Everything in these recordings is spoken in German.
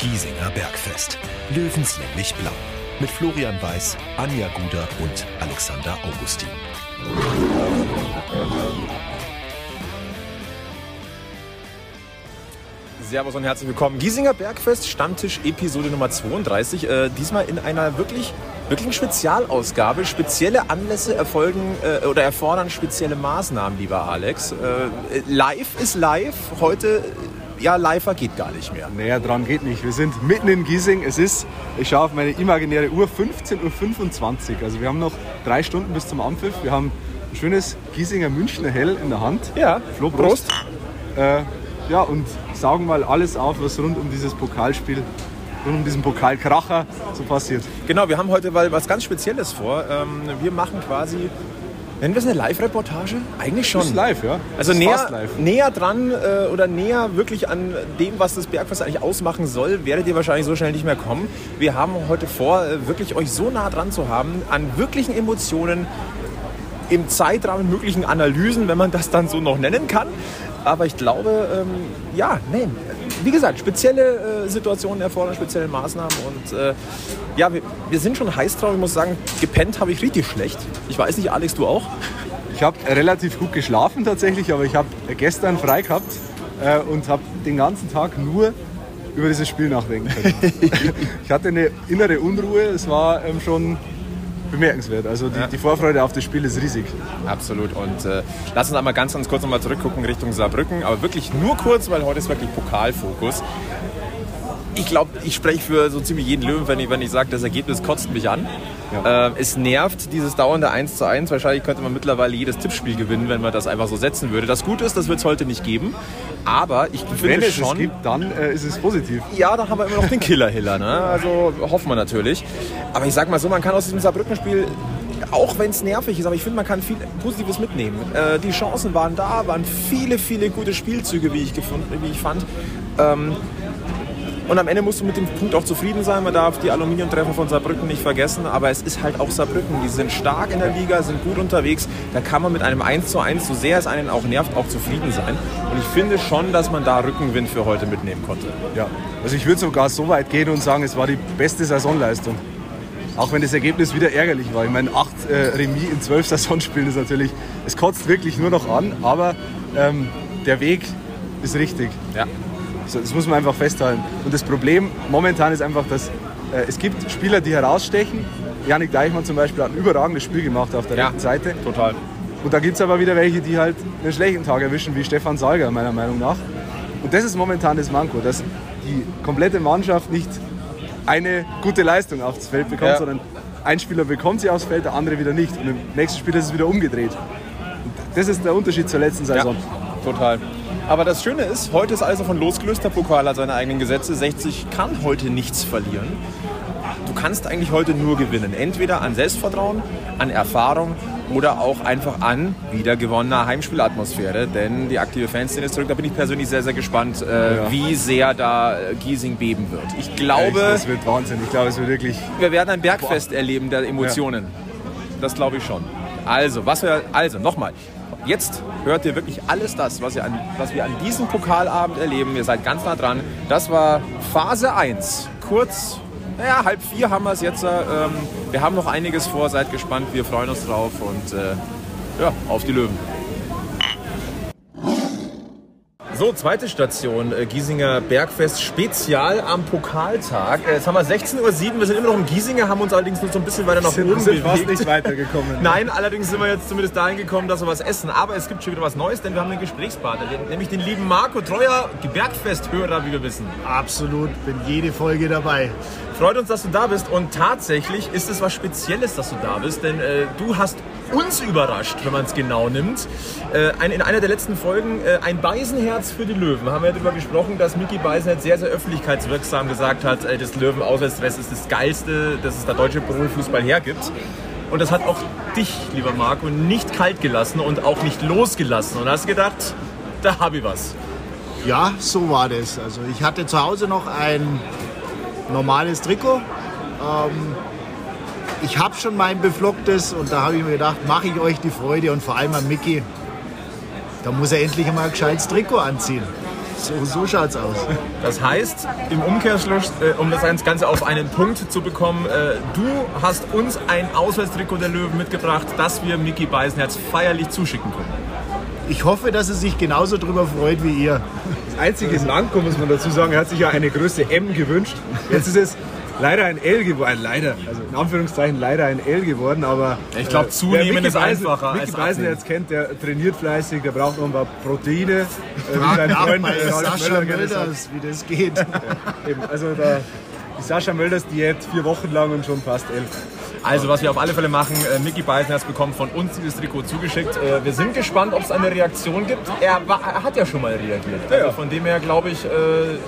Giesinger Bergfest. Löwenslänglich blau. Mit Florian Weiß, Anja Guder und Alexander Augustin. Servus und herzlich willkommen. Giesinger Bergfest, Stammtisch Episode Nummer 32. Äh, diesmal in einer wirklich, wirklichen Spezialausgabe. Spezielle Anlässe erfolgen äh, oder erfordern spezielle Maßnahmen, lieber Alex. Äh, live ist live. Heute, ja, live geht gar nicht mehr. Näher dran geht nicht. Wir sind mitten in Giesing. Es ist, ich schaue auf meine imaginäre Uhr, 15.25 Uhr. Also wir haben noch drei Stunden bis zum Anpfiff. Wir haben ein schönes Giesinger Münchner Hell in der Hand. Ja, Flo, Prost. Äh, ja, und saugen mal alles auf, was rund um dieses Pokalspiel, rund um diesen Pokalkracher so passiert. Genau, wir haben heute mal was ganz Spezielles vor. Ähm, wir machen quasi, nennen wir es eine Live-Reportage? Eigentlich schon. Ist live, ja. Also näher, live. näher dran äh, oder näher wirklich an dem, was das Bergfest eigentlich ausmachen soll, werdet ihr wahrscheinlich so schnell nicht mehr kommen. Wir haben heute vor, äh, wirklich euch so nah dran zu haben, an wirklichen Emotionen, im Zeitrahmen möglichen Analysen, wenn man das dann so noch nennen kann. Aber ich glaube, ähm, ja, nee, wie gesagt, spezielle äh, Situationen erfordern spezielle Maßnahmen. Und äh, ja, wir, wir sind schon heiß drauf. Ich muss sagen, gepennt habe ich richtig schlecht. Ich weiß nicht, Alex, du auch? Ich habe relativ gut geschlafen tatsächlich, aber ich habe gestern frei gehabt äh, und habe den ganzen Tag nur über dieses Spiel nachdenken können. ich hatte eine innere Unruhe, es war ähm, schon bemerkenswert. Also die, Ja. die Vorfreude auf das Spiel ist riesig. Absolut. Und äh, lass uns einmal ganz, ganz kurz nochmal zurückgucken Richtung Saarbrücken. Aber wirklich nur kurz, weil heute ist wirklich Pokalfokus. Ich glaube, ich spreche für so ziemlich jeden Löwen, wenn ich, wenn ich sage, das Ergebnis kotzt mich an. Ja. Ähm, es nervt, dieses dauernde 1 zu 1. Wahrscheinlich könnte man mittlerweile jedes Tippspiel gewinnen, wenn man das einfach so setzen würde. Das Gute ist, das wird es heute nicht geben. Aber ich Wenn finde es schon... es gibt, dann äh, ist es positiv. Ja, da haben wir immer noch den Killer-Hiller. Ne? Also hoffen wir natürlich. Aber ich sag mal so, man kann aus diesem Saarbrücken-Spiel, auch wenn es nervig ist, aber ich finde, man kann viel Positives mitnehmen. Äh, die Chancen waren da, waren viele, viele gute Spielzüge, wie ich, gefunden, wie ich fand. Ähm, und am Ende musst du mit dem Punkt auch zufrieden sein. Man darf die Aluminiumtreffer von Saarbrücken nicht vergessen. Aber es ist halt auch Saarbrücken. Die sind stark in der Liga, sind gut unterwegs. Da kann man mit einem 1 zu 1, so sehr es einen auch nervt, auch zufrieden sein. Und ich finde schon, dass man da Rückenwind für heute mitnehmen konnte. Ja. Also ich würde sogar so weit gehen und sagen, es war die beste Saisonleistung. Auch wenn das Ergebnis wieder ärgerlich war. Ich meine, acht äh, Remis in zwölf Saisonspielen ist natürlich, es kotzt wirklich nur noch an, aber ähm, der Weg ist richtig. Ja. So, Das muss man einfach festhalten. Und das Problem momentan ist einfach, dass äh, es gibt Spieler, die herausstechen. Janik Deichmann zum Beispiel hat ein überragendes Spiel gemacht auf der Ja. rechten Seite. Total. Und da gibt es aber wieder welche, die halt einen schlechten Tag erwischen, wie Stefan Salger, meiner Meinung nach. Und das ist momentan das Manko, dass die komplette Mannschaft nicht eine gute Leistung aufs Feld bekommt, Ja. sondern ein Spieler bekommt sie aufs Feld, der andere wieder nicht. Und im nächsten Spiel ist es wieder umgedreht. Und das ist der Unterschied zur letzten Saison. total. Aber das Schöne ist, heute ist alles davon losgelöst. Der Pokal hat seine eigenen Gesetze. 60 kann heute nichts verlieren. Du kannst eigentlich heute nur gewinnen. Entweder an Selbstvertrauen, an Erfahrung oder auch einfach an wiedergewonnener Heimspielatmosphäre. Denn die aktive Fanszene ist zurück. Da bin ich persönlich sehr, sehr gespannt, äh, Ja. wie sehr da äh, Giesing beben wird. Ich glaube, Das wird Wahnsinn. Ich glaube, es wird wirklich. wir werden ein Bergfest erleben der Emotionen. Das glaube ich schon. Also, was wir, also nochmal. Jetzt hört ihr wirklich alles das, was, an, was wir an diesem Pokalabend erleben. Ihr seid ganz nah dran. Das war Phase 1. Kurz, naja, halb vier haben wir es jetzt. Ähm, wir haben noch einiges vor. Seid gespannt. Wir freuen uns drauf. Und äh, ja, auf die Löwen. So, zweite Station, äh, Giesinger Bergfest Spezial am Pokaltag. Äh, Jetzt haben wir 16.07 Uhr, wir sind immer noch im Giesinger, haben uns allerdings nur so ein bisschen weiter nach oben sind bewegt. nicht weitergekommen. Nein, allerdings sind wir jetzt zumindest dahin gekommen, dass wir was essen. Aber es gibt schon wieder was Neues, denn wir haben einen Gesprächspartner, nämlich den lieben Marco, treuer Bergfesthörer, wie wir wissen. Absolut, bin jede Folge dabei. Freut uns, dass du da bist und tatsächlich ist es was Spezielles, dass du da bist, denn äh, du hast uns überrascht, wenn man es genau nimmt. Äh, ein, in einer der letzten Folgen äh, ein Beisenherz für die Löwen. Haben wir darüber gesprochen, dass Mickey Beisenherz sehr, sehr öffentlichkeitswirksam gesagt hat, äh, das Löwen-Auswärtsdress ist das Geilste, das es der deutsche Profifußball hergibt. Und das hat auch dich, lieber Marco, nicht kalt gelassen und auch nicht losgelassen. Und hast gedacht, da habe ich was. Ja, so war das. Also ich hatte zu Hause noch ein normales Trikot. Ähm, ich habe schon mein beflocktes und da habe ich mir gedacht, mache ich euch die Freude und vor allem an Mickey. Da muss er endlich mal ein gescheites Trikot anziehen. So, so schaut's aus. Das heißt, im Umkehrschluss, äh, um das Ganze auf einen Punkt zu bekommen, äh, du hast uns ein Auswärtstrikot der Löwen mitgebracht, das wir Mickey Beisenherz feierlich zuschicken können. Ich hoffe, dass er sich genauso drüber freut wie ihr. Das einzige Manko, muss man dazu sagen, er hat sich ja eine Größe M gewünscht. Jetzt ist es leider ein L geworden. Leider, also in Anführungszeichen leider ein L geworden, aber Ich glaube, äh, zunehmen wer Mickey ist Beisen- einfacher Mickey als Beisen abnehmen. jetzt kennt, der trainiert fleißig, der braucht noch ein paar Proteine. Äh, wie sein Freund, bei äh, Sascha Möller wie das geht. Eben, also da, die Sascha Mölders Diät vier Wochen lang und schon fast elf. Also, was wir auf alle Fälle machen, äh, Mickey Beisenherz bekommt von uns dieses Trikot zugeschickt. Äh, wir sind gespannt, ob es eine Reaktion gibt. Er, war, er hat ja schon mal reagiert. Also von dem her glaube ich, äh,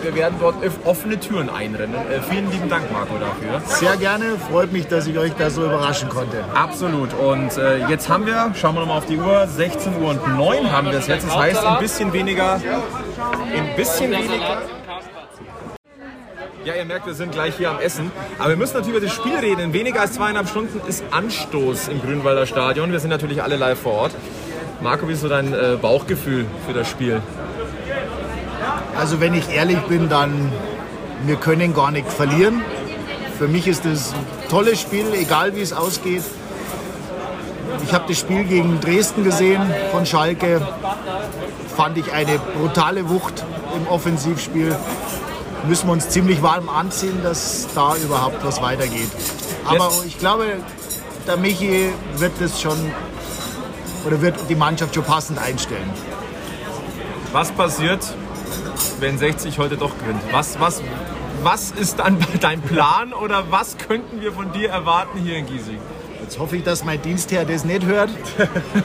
wir werden dort offene Türen einrennen. Äh, vielen lieben Dank, Marco, dafür. Sehr gerne, freut mich, dass ich euch da so überraschen konnte. Absolut. Und äh, jetzt haben wir, schauen wir nochmal auf die Uhr, 16 Uhr und 9 haben wir es jetzt. Das heißt, ein bisschen weniger, ein bisschen weniger. Ja, ihr merkt, wir sind gleich hier am Essen. Aber wir müssen natürlich über das Spiel reden. In weniger als zweieinhalb Stunden ist Anstoß im Grünwalder Stadion. Wir sind natürlich alle live vor Ort. Marco, wie ist so dein äh, Bauchgefühl für das Spiel? Also wenn ich ehrlich bin, dann wir können gar nicht verlieren. Für mich ist es ein tolles Spiel, egal wie es ausgeht. Ich habe das Spiel gegen Dresden gesehen von Schalke. Fand ich eine brutale Wucht im Offensivspiel. Müssen wir uns ziemlich warm anziehen, dass da überhaupt was weitergeht. Aber ich glaube, der Michi wird das schon oder wird die Mannschaft schon passend einstellen. Was passiert, wenn 60 heute doch gewinnt? Was, was, was ist dann dein Plan oder was könnten wir von dir erwarten hier in Giesing? Jetzt hoffe ich, dass mein Dienstherr das nicht hört,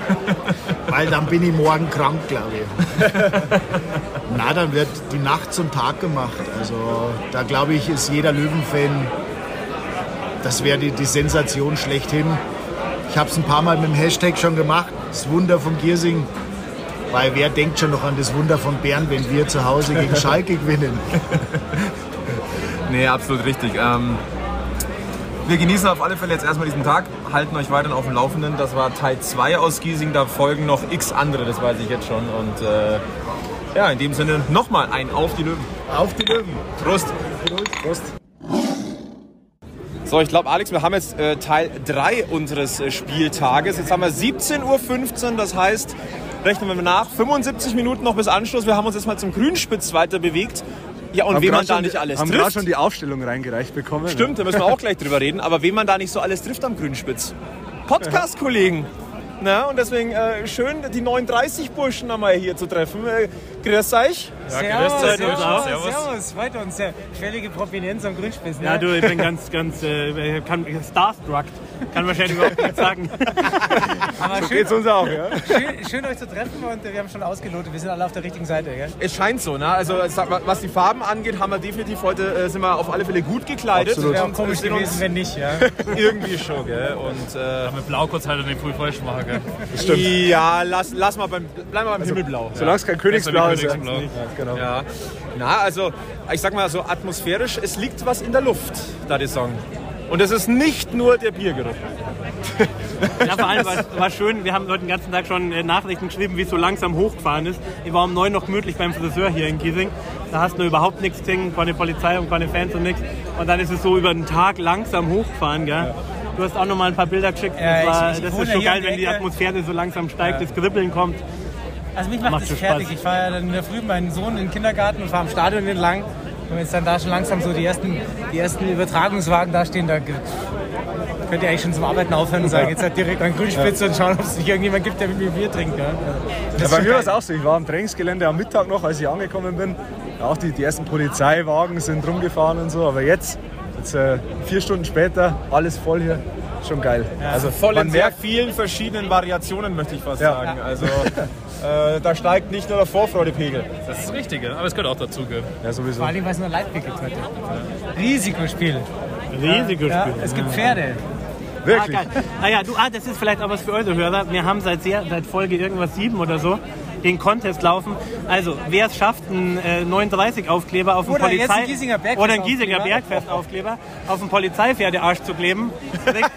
weil dann bin ich morgen krank, glaube ich. Na, dann wird die Nacht zum Tag gemacht. Also da glaube ich, ist jeder Löwenfan, das wäre die, die Sensation schlechthin. Ich habe es ein paar Mal mit dem Hashtag schon gemacht, das Wunder von Giersing. Weil wer denkt schon noch an das Wunder von Bern, wenn wir zu Hause gegen Schalke gewinnen? Nee, absolut richtig. Ähm, wir genießen auf alle Fälle jetzt erstmal diesen Tag, halten euch weiterhin auf dem Laufenden. Das war Teil 2 aus Giesing, da folgen noch x andere, das weiß ich jetzt schon. Und äh, ja, in dem Sinne nochmal ein Auf die Löwen. Auf die Löwen! Prost! Prost. So, ich glaube, Alex, wir haben jetzt äh, Teil 3 unseres äh, Spieltages. Jetzt haben wir 17.15 Uhr, das heißt, rechnen wir nach, 75 Minuten noch bis Anschluss. Wir haben uns jetzt mal zum Grünspitz weiter bewegt. Ja, und Haben wen man da nicht alles haben gerade trifft. schon die Aufstellung reingereicht bekommen. Stimmt, da müssen wir auch gleich drüber reden. Aber wen man da nicht so alles trifft am Grünspitz. Podcast-Kollegen. Na, und deswegen äh, schön, die 39 Burschen einmal hier zu treffen. Äh, grüß euch. Servus, Servus, servus, servus. servus, freut uns. Ja, völlige Prominenz am Grünspitz. Ne? Ja, du, ich bin ganz, ganz äh, kann, starstruck. Kann wahrscheinlich überhaupt nichts sagen. Aber schön, Geht's uns auch, ja? schön, schön euch zu treffen und äh, wir haben schon ausgelotet. Wir sind alle auf der richtigen Seite. Gell? Es scheint so, ne? Also was die Farben angeht, haben wir definitiv heute äh, sind wir auf alle Fälle gut gekleidet. Absolut. Wäre komisch gewesen, wenn nicht. Ja. irgendwie schon, gell? Und äh, Mit Blau kurz halt den Full falsch machen, gell? ja, lass, lass mal beim, bleib mal beim Himmelblau. Solange es kein Königsblau ist. Königsblau. Ja, genau. Ja. Na, also ich sag mal so atmosphärisch, es liegt was in der Luft, da die Song. Und es ist nicht nur der Biergeruch. Ja, vor allem war es war schön, wir haben heute den ganzen Tag schon äh, Nachrichten geschrieben, wie es so langsam hochgefahren ist. Ich war um neun noch gemütlich beim Friseur hier in Giesing. Da hast du überhaupt nichts gesehen, keine Polizei und keine Fans und nichts. Und dann ist es so über den Tag langsam hochgefahren, gell? Du hast auch noch mal ein paar Bilder geschickt. Ja, das war, ich- ich das ist hier geil, wenn die. Atmosphäre so langsam steigt, das Kribbeln kommt. Also mich macht, Macht das schon fertig. Spaß. Ich fahre ja dann in der Früh meinen Sohn in den Kindergarten und fahre am Stadion entlang. Und wenn jetzt dann da schon langsam so die ersten, die ersten Übertragungswagen da stehen, da könnt ihr eigentlich schon zum Arbeiten aufhören und sagen, jetzt halt direkt an Grünspitze und schauen, ob es nicht irgendjemand gibt, der mit mir Bier trinkt. Ja? Ja, bei schon mir war es auch so. Ich war am Trainingsgelände am Mittag noch, als ich angekommen bin. Auch die, die ersten Polizeiwagen sind rumgefahren und so. Aber jetzt, jetzt äh, vier Stunden später, alles voll hier. Schon geil. also Voll man in sehr merkt, vielen verschiedenen Variationen, möchte ich fast Ja. sagen. Also äh, da steigt nicht nur der Vorfreudepegel. Das ist richtig, aber es gehört auch dazu, ja, sowieso. Vor allem, weil es nur Leitbier gibt heute. Risikospiel. Riesiges Ja, Spiel. es gibt Pferde. Ah, Wirklich. geil. Ah ja, du, ah, das ist vielleicht auch was für eure Hörer. Wir haben seit, sehr, seit Folge irgendwas sieben oder so den Contest laufen. Also, wer es schafft, einen äh, 39-Aufkleber auf dem Polizei... Giesinger Bergfest- Oder einen Giesinger Aufkleber. Bergfest-Aufkleber auf dem Polizeipferdearsch zu kleben, kriegt,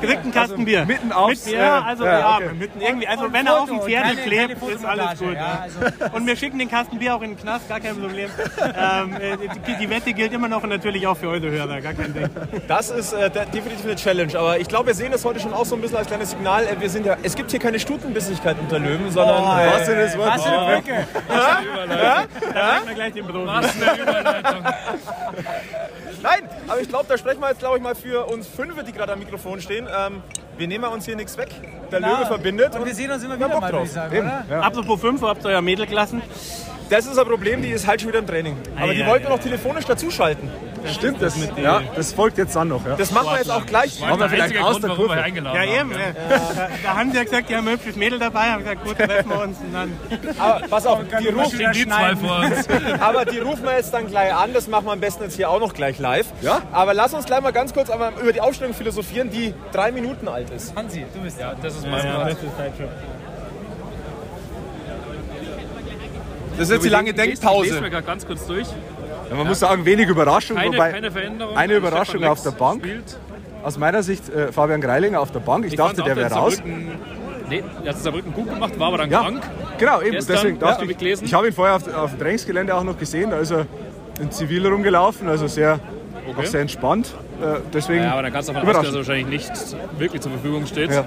Kriegt einen Kasten Bier. Mitten aufs, Mit, ja, äh, also ja, ja, okay. mitten irgendwie, also Und wenn er auf dem Pferd klebt, keine ist alles gut. ja, ja. Und wir schicken den Kasten Bier auch in den Knast, gar kein Problem. ähm, äh, die, die Wette gilt immer noch und natürlich auch für eure Hörer, gar kein Ding. Das ist äh, de- definitiv eine Challenge. Aber ich glaube, wir sehen das heute schon auch so ein bisschen als kleines Signal. Äh, Wir sind ja, es gibt hier keine Stutenbissigkeit unter Löwen, sondern. äh, Was denn das Wort? Was für eine Brücke. Da kriegen wir gleich den Profi. Nein, aber ich glaube, da sprechen wir jetzt, glaube ich, mal für uns Fünfe, die gerade am Mikrofon stehen. Ähm, wir nehmen uns hier nichts weg. Der Löwe verbindet. Und wir sehen uns immer wir wieder Bock mal, würde drauf. ich sagen, Eben, oder? ja. Apropos 5, habt ihr euer Mädel gelassen? Das ist ein Problem, die ist halt schon wieder im Training. Aber Ei, die ei, wollten ei. noch telefonisch dazuschalten. Stimmt das? Ja, das folgt jetzt dann noch. Ja. Das machen wir jetzt auch gleich. Machen wir vielleicht aus der Kurve. Ja, eben. äh, Da, da haben sie ja gesagt, die haben ein hübsches Mädel dabei. Haben gesagt, gut, treffen wir uns. Und dann Aber pass auf, die rufen, Die zwei vor uns. aber die rufen wir jetzt dann gleich an. Das machen wir am besten jetzt hier auch noch gleich live. Ja? Aber lass uns gleich mal ganz kurz aber über die Aufstellung philosophieren, die drei Minuten alt ist. Hansi, du bist ja. Das ist mein ja, das ist schon. Das ist jetzt die lange Ich lese mir Denkpause. gerade ganz kurz durch. Ja, man muss sagen, wenig Überraschung. Keine, wobei keine Veränderung. eine Überraschung auf der Bank. Spielt. aus meiner Sicht äh, Fabian Greilinger auf der Bank. Ich, dachte, fand der wäre raus. Nee, er hat Saarbrücken gut gemacht, war aber dann Ja, krank. genau, eben. Gestern, Deswegen dachte ich, ich gelesen. ich habe ihn vorher auf, auf dem Trainingsgelände auch noch gesehen. Da ist er in Zivil rumgelaufen, also sehr, auch sehr entspannt. Äh, deswegen Ja, aber dann kannst du davon ausgehen, dass er wahrscheinlich nicht wirklich zur Verfügung steht. Ja.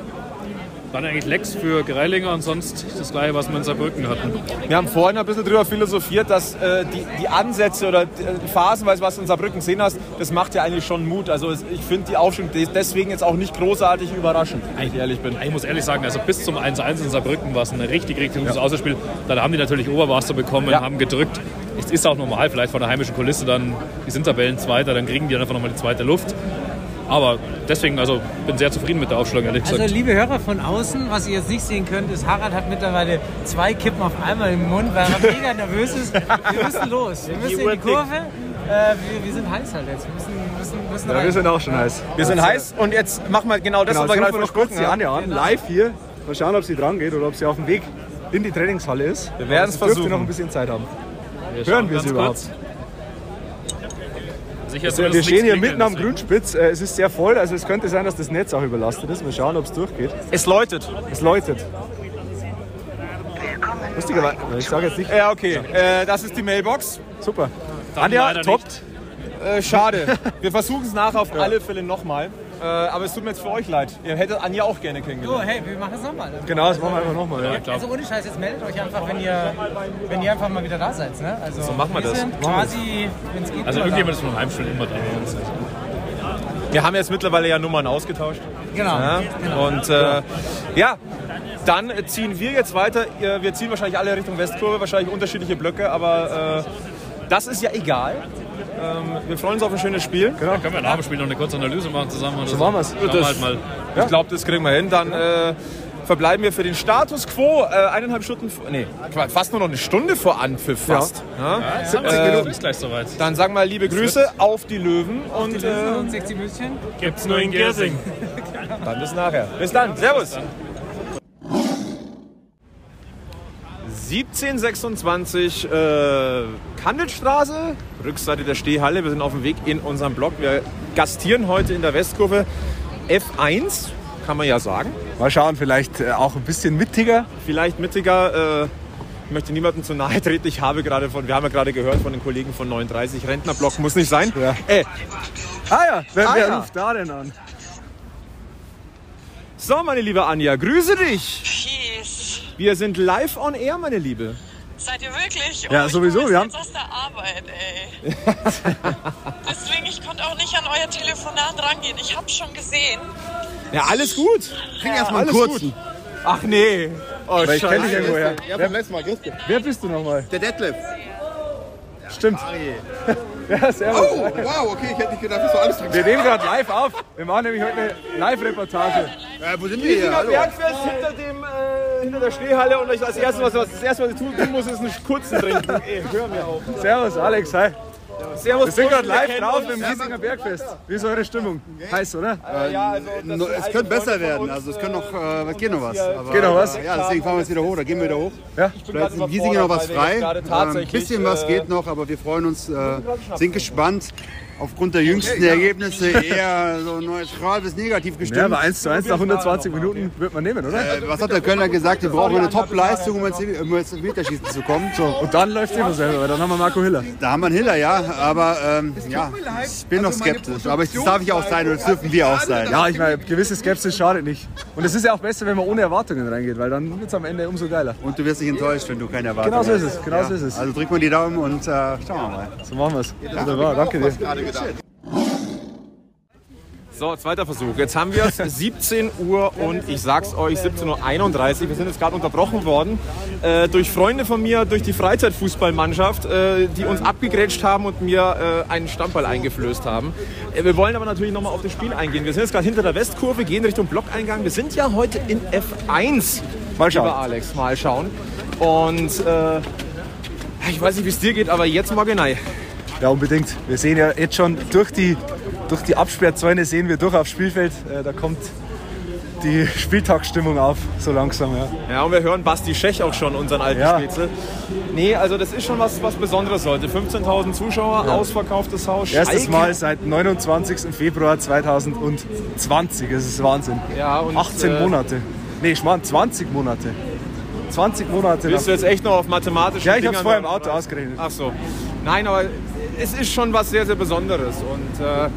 Dann eigentlich Lex für Greilinger und sonst das gleiche, was wir in Saarbrücken hatten. Wir haben vorhin ein bisschen darüber philosophiert, dass äh, die, die Ansätze oder die, äh, phasenweise, was du in Saarbrücken gesehen hast, das macht ja eigentlich schon Mut. Also ich finde die Aufstellung des- deswegen jetzt auch nicht großartig überraschend, wenn ich ehrlich bin. Ich muss ehrlich sagen, also bis zum 1-1 in Saarbrücken war es ein richtig, richtig gutes Außerspiel. Dann haben die natürlich Oberwasser bekommen, Ja. haben gedrückt. Es ist auch normal, vielleicht von der heimischen Kulisse dann, die sind Tabellenzweiter, dann kriegen die einfach nochmal die zweite Luft. Aber deswegen, also bin sehr zufrieden mit der Aufstellung, ehrlich Also gesagt. liebe Hörer von außen, was ihr jetzt nicht sehen könnt, ist, Harald hat mittlerweile zwei Kippen auf einmal im Mund, weil er mega nervös ist. Wir müssen los. Wir müssen in die Kurve. Äh, wir, wir sind heiß halt jetzt. Wir müssen, müssen, müssen Ja, rein. wir sind auch schon heiß. Wir sind heiß und jetzt machen wir genau das, Genau, was wir gerade wir noch kurz versprochen die haben. Anja an, live hier. Mal schauen, ob sie dran geht oder ob sie auf dem Weg in die Trainingshalle ist. Wir werden es dürfte versuchen. noch ein bisschen Zeit haben. Wir Hören wir sie überhaupt? kurz. Sicher, Also, wir stehen hier mitten am Grünspitz. Äh, Es ist sehr voll, also es könnte sein, dass das Netz auch überlastet ist. Mal schauen, ob es durchgeht. Es läutet. Es läutet. Lustigerweise, ich sage jetzt nicht. Ja, okay. Äh, das ist die Mailbox. Super. Dann Anja, leider top. nicht. Äh, schade. Wir versuchen es nachher auf alle Fälle nochmal. Äh, aber es tut mir jetzt für euch leid. Ihr hättet Anja auch gerne So, kennengelernt. hey, wir machen es nochmal. Genau, das machen wir einfach nochmal. Ja. Klar. Also ohne Scheiß, jetzt meldet euch einfach, wenn ihr, wenn ihr einfach mal wieder da seid. Ne? Also, so machen wir das. sind quasi, wenn es geht, Also immer irgendjemand ist vom Heimspiel immer da. Wir haben jetzt mittlerweile ja Nummern ausgetauscht. Genau. Ja? genau. Und äh, ja, dann ziehen wir jetzt weiter. Wir ziehen wahrscheinlich alle Richtung Westkurve, wahrscheinlich unterschiedliche Blöcke, aber äh, das ist ja egal. Ähm, wir freuen uns auf ein schönes Spiel. Dann können wir nach dem Spiel noch eine kurze Analyse machen zusammen. Oder so, machen wir's. Schauen wir Das- halt mal. Ich glaube, das kriegen wir hin. Dann äh, verbleiben wir für den Status Quo äh, eineinhalb Stunden, vor- nee, fast nur noch eine Stunde vor Anpfiff fast. Ja. 70 Minuten ist gleich soweit. Dann sagen wir liebe Grüße auf die Löwen und Die Löwen äh, und 60 Müschen. Gibt's nur in Giersing. dann bis nachher. Bis dann. Servus. 1726 äh, Kandelstraße, Rückseite der Stehhalle. Wir sind auf dem Weg in unserem Block. Wir gastieren heute in der Westkurve F1, kann man ja sagen. Mal schauen, vielleicht äh, auch ein bisschen mittiger. Vielleicht mittiger. Äh, ich möchte niemandem zu nahe treten. Ich habe gerade von, wir haben ja gerade gehört von den Kollegen von 39, Rentnerblock muss nicht sein. Ja. Äh, Ah ja, wer, Ah wer ja. ruft da denn an? so, meine liebe Anja, grüße dich. Wir sind live on air, meine Liebe. Seid ihr wirklich? Ja, ich sowieso, wir jetzt aus der Arbeit, ey. Deswegen, ich konnte auch nicht an euer Telefonat rangehen. Ich hab's schon gesehen. Ja, alles gut. Krieg erstmal einen kurzen. gut. Ach nee. Oh, Weil ich kenne dich irgendwo her. Ja, vom letzten Mal. Wer bist du nochmal? Der Detlef. Stimmt. Ja, servus. Oh, wow, okay, ich hätte nicht gedacht, dass du alles trinkst. Wir nehmen gerade live auf. Wir machen nämlich heute eine Live-Reportage. Äh, wo sind wir hier? Hallo. Bergfest hinter, dem, äh, hinter der Stehhalle und ich als erstes, was, was, das erste, was ich tun tun muss, ist einen kurzen trinken. Ey, hör mir auf. Servus, Alex, hi. Servus, Wir sind gerade live drauf im Giesinger Bergfest. Wie ist eure Stimmung? Heiß, oder? Äh, ja, also, No, sind es könnte besser werden, also es könnte noch, äh, es geht noch was. Aber, Geht noch was? Äh, ja, deswegen fahren wir jetzt wieder hoch, da gehen wir wieder hoch. Ja. Vielleicht ist in Giesing noch was frei. Äh, Ein tatsächlich, bisschen was äh, geht noch, aber wir freuen uns, äh, sind gespannt. Aufgrund der jüngsten Ergebnisse eher so neutral bis negativ gestimmt. Ja, aber 1 zu 1 nach 120 Minuten wird man nehmen, oder? Äh, was hat der Kölner gesagt? Wir brauchen eine Top-Leistung, um ins, ins Meterschießen zu kommen. So, und dann läuft es immer selber, weil dann haben wir Marco Hiller. Da haben wir einen Hiller, ja. Aber ähm, ja, ich bin noch skeptisch. Aber das darf ich auch sein und das dürfen wir auch sein. Ja, ich meine, gewisse Skepsis schadet nicht. Und es ist ja auch besser, wenn man ohne Erwartungen reingeht, weil dann wird es am Ende umso geiler. Und du wirst nicht enttäuscht, wenn du keine Erwartungen Genau so ist hast. es, genau so ist es. Also drück mal die Daumen und äh, schauen wir mal. So machen wir es. Wunderbar, danke dir. So, zweiter Versuch. Jetzt haben wir es 17 Uhr und ich sag's euch, 17.31 Uhr. Wir sind jetzt gerade unterbrochen worden äh, durch Freunde von mir, durch die Freizeitfußballmannschaft, äh, die uns abgegrätscht haben und mir äh, einen Stammball eingeflößt haben. Äh, wir wollen aber natürlich nochmal auf das Spiel eingehen. Wir sind jetzt gerade hinter der Westkurve, gehen Richtung Blockeingang. Wir sind ja heute in F1. Mal schauen. Lieber Alex, mal schauen. Und äh, ich weiß nicht, wie es dir geht, aber jetzt mal genau. Ja, unbedingt. Wir sehen ja jetzt schon durch die, durch die Absperrzäune sehen wir durch aufs Spielfeld. Äh, da kommt die Spieltagsstimmung auf, so langsam. Ja. Ja, und wir hören Basti Schech auch schon, unseren alten Ja. Spätzle. Nee, also das ist schon was, was Besonderes heute. 15.000 Zuschauer, ausverkauftes Haus. Erstes Schalke. Mal seit 29. Februar 2020. Das ist Wahnsinn. Ja, und, 18 äh, Monate. Nee, Schmarrn, 20 Monate. 20 Monate. Bist du jetzt echt noch auf mathematischen Ja, ich hab's Dingern vorher im oder Auto was? ausgerechnet. Ach so. Nein, aber es ist schon was sehr, sehr Besonderes. Und äh,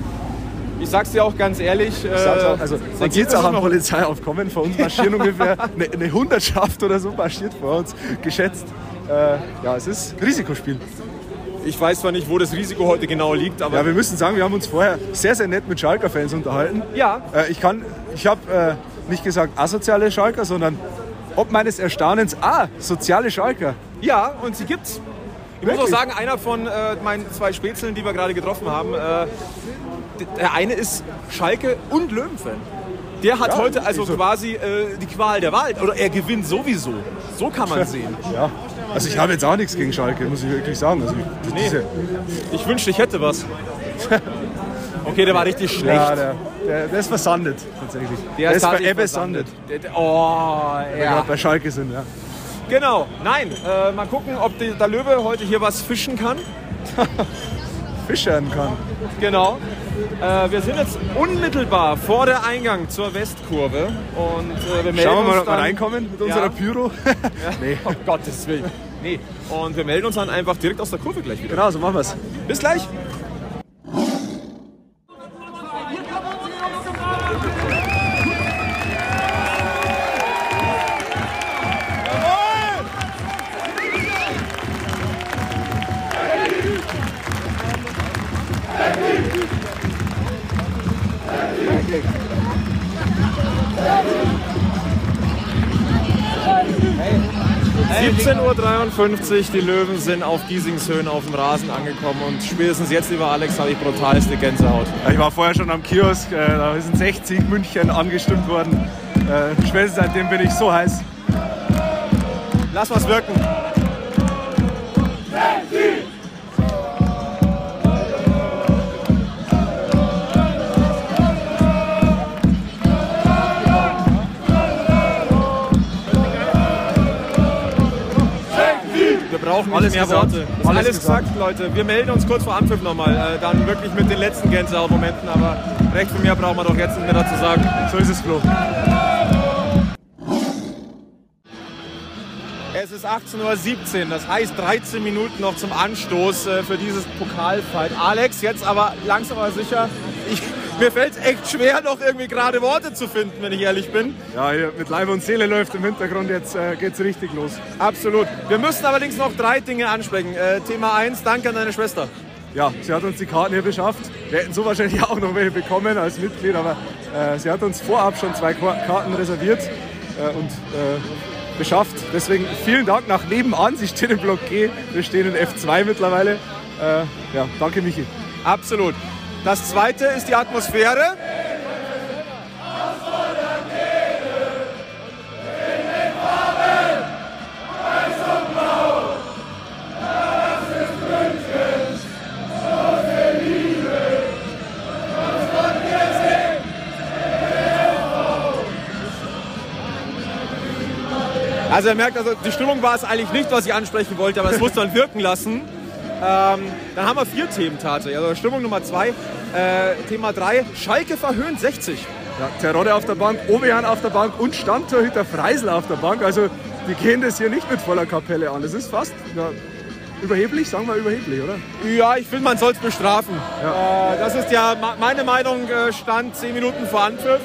ich sag's dir auch ganz ehrlich. Äh, auch, also, man sieht Ergebnis auch am Polizeiaufkommen. Vor uns marschieren ungefähr eine, eine Hundertschaft oder so marschiert vor uns, geschätzt. Äh, ja, es ist Risikospiel. Ich weiß zwar nicht, wo das Risiko heute genau liegt, aber Ja, wir müssen sagen, wir haben uns vorher sehr, sehr nett mit Schalker-Fans unterhalten. Ja. Äh, ich kann, ich habe äh, nicht gesagt asoziale Schalker, sondern ob meines Erstaunens, ah, soziale Schalker. Ja, und sie gibt's. Ich muss auch sagen, einer von äh, meinen zwei Spätzeln, die wir gerade getroffen haben, äh, der eine ist Schalke und Löwenfan. Der hat Ja, heute also wieso? quasi äh, die Qual der Wahl. Oder er gewinnt sowieso. So kann man sehen. Ja. Also ich habe jetzt auch nichts gegen Schalke, muss ich wirklich sagen. Also ich, Nee. diese, Ich wünschte, ich hätte was. Okay, der war richtig schlecht. ja, der, der, der ist versandet tatsächlich. Der, ist bei tatsächlich Ebbe versandet. sandet. Der- der- Oh, Wenn wir ja. bei Schalke sind, ja. Genau. Nein, äh, mal gucken, ob die, der Löwe heute hier was fischen kann. Fischern kann. Genau. Äh, wir sind jetzt unmittelbar vor der Eingang zur Westkurve und äh, wir melden Schauen wir mal, ob wir reinkommen mit Ja. unserer Pyro. nee. Um Gottes Willen. Nee. Und wir melden uns dann einfach direkt aus der Kurve gleich wieder. Genau, so machen wir es. Bis gleich. Hey. 17.53 Uhr, die Löwen sind auf Giesingshöhen auf dem Rasen angekommen und spätestens jetzt, lieber Alex, habe ich brutalste Gänsehaut. Ich war vorher schon am Kiosk, äh, da sind 60 München angestimmt worden. Äh, spätestens seitdem bin ich so heiß. Lass was wirken. Wir brauchen nicht Alles mehr gesagt. Worte. Alles alles gesagt, Leute. Wir melden uns kurz vor Anpfiff nochmal. Äh, dann wirklich mit den letzten Gänsehautmomenten. Aber recht von mir brauchen wir doch jetzt nicht mehr dazu sagen. So ist es, Flo. Es ist 18.17 Uhr, das heißt 13 Minuten noch zum Anstoß äh, für dieses Pokalfight. Alex, jetzt aber langsam aber sicher. Ich, mir fällt es echt schwer, noch irgendwie gerade Worte zu finden, wenn ich ehrlich bin. Ja, hier mit Leib und Seele läuft im Hintergrund, jetzt äh, geht's richtig los. Absolut. Wir müssen allerdings noch drei Dinge ansprechen. Äh, Thema 1, danke an deine Schwester. Ja, sie hat uns die Karten hier beschafft. Wir hätten so wahrscheinlich auch noch welche bekommen als Mitglied, aber äh, sie hat uns vorab schon zwei Karten reserviert äh, und äh, beschafft. Deswegen vielen Dank nach nebenan. Sie steht im Block G, wir stehen in F2 mittlerweile. Äh, ja, danke Michi. Absolut. Das zweite ist die Atmosphäre. Also ihr merkt, also die Stimmung war es eigentlich nicht, was ich ansprechen wollte, aber es muss man wirken lassen. Ähm, dann haben wir vier Themen tatsächlich. Also Stimmung Nummer zwei. Äh, Thema drei, Schalke verhöhnt 60. Ja, Terodde auf der Bank, Ovejan auf der Bank und Stammtorhüter Freisel auf der Bank. Also die gehen das hier nicht mit voller Kapelle an. Das ist fast ja, überheblich, sagen wir überheblich, oder? Ja, ich finde, man soll es bestrafen. Äh, das ist ja meine Meinung, äh, stand zehn Minuten vor Anpfiff.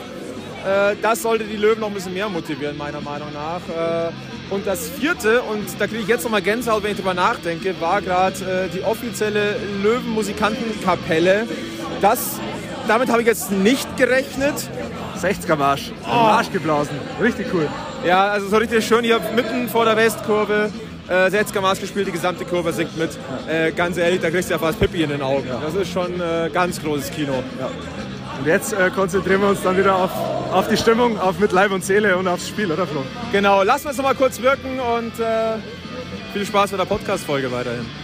Äh, das sollte die Löwen noch ein bisschen mehr motivieren, meiner Meinung nach. Äh, und das vierte, und da kriege ich jetzt nochmal Gänsehaut, wenn ich drüber nachdenke, war gerade die offizielle Löwenmusikantenkapelle. Das, damit habe ich jetzt nicht gerechnet. 60er Marsch, am Marsch geblasen. Richtig cool. Ja, also so richtig schön hier mitten vor der Westkurve. Äh, 60er Maß gespielt, die gesamte Kurve singt mit. Äh, ganz ehrlich, da kriegst du ja fast Pippi in den Augen. Das ist schon äh, ganz großes Kino. Und jetzt äh, konzentrieren wir uns dann wieder auf, auf die Stimmung, auf mit Leib und Seele und aufs Spiel, oder Flo? Genau, lassen wir es noch mal kurz wirken und äh, viel Spaß mit der Podcast-Folge weiterhin.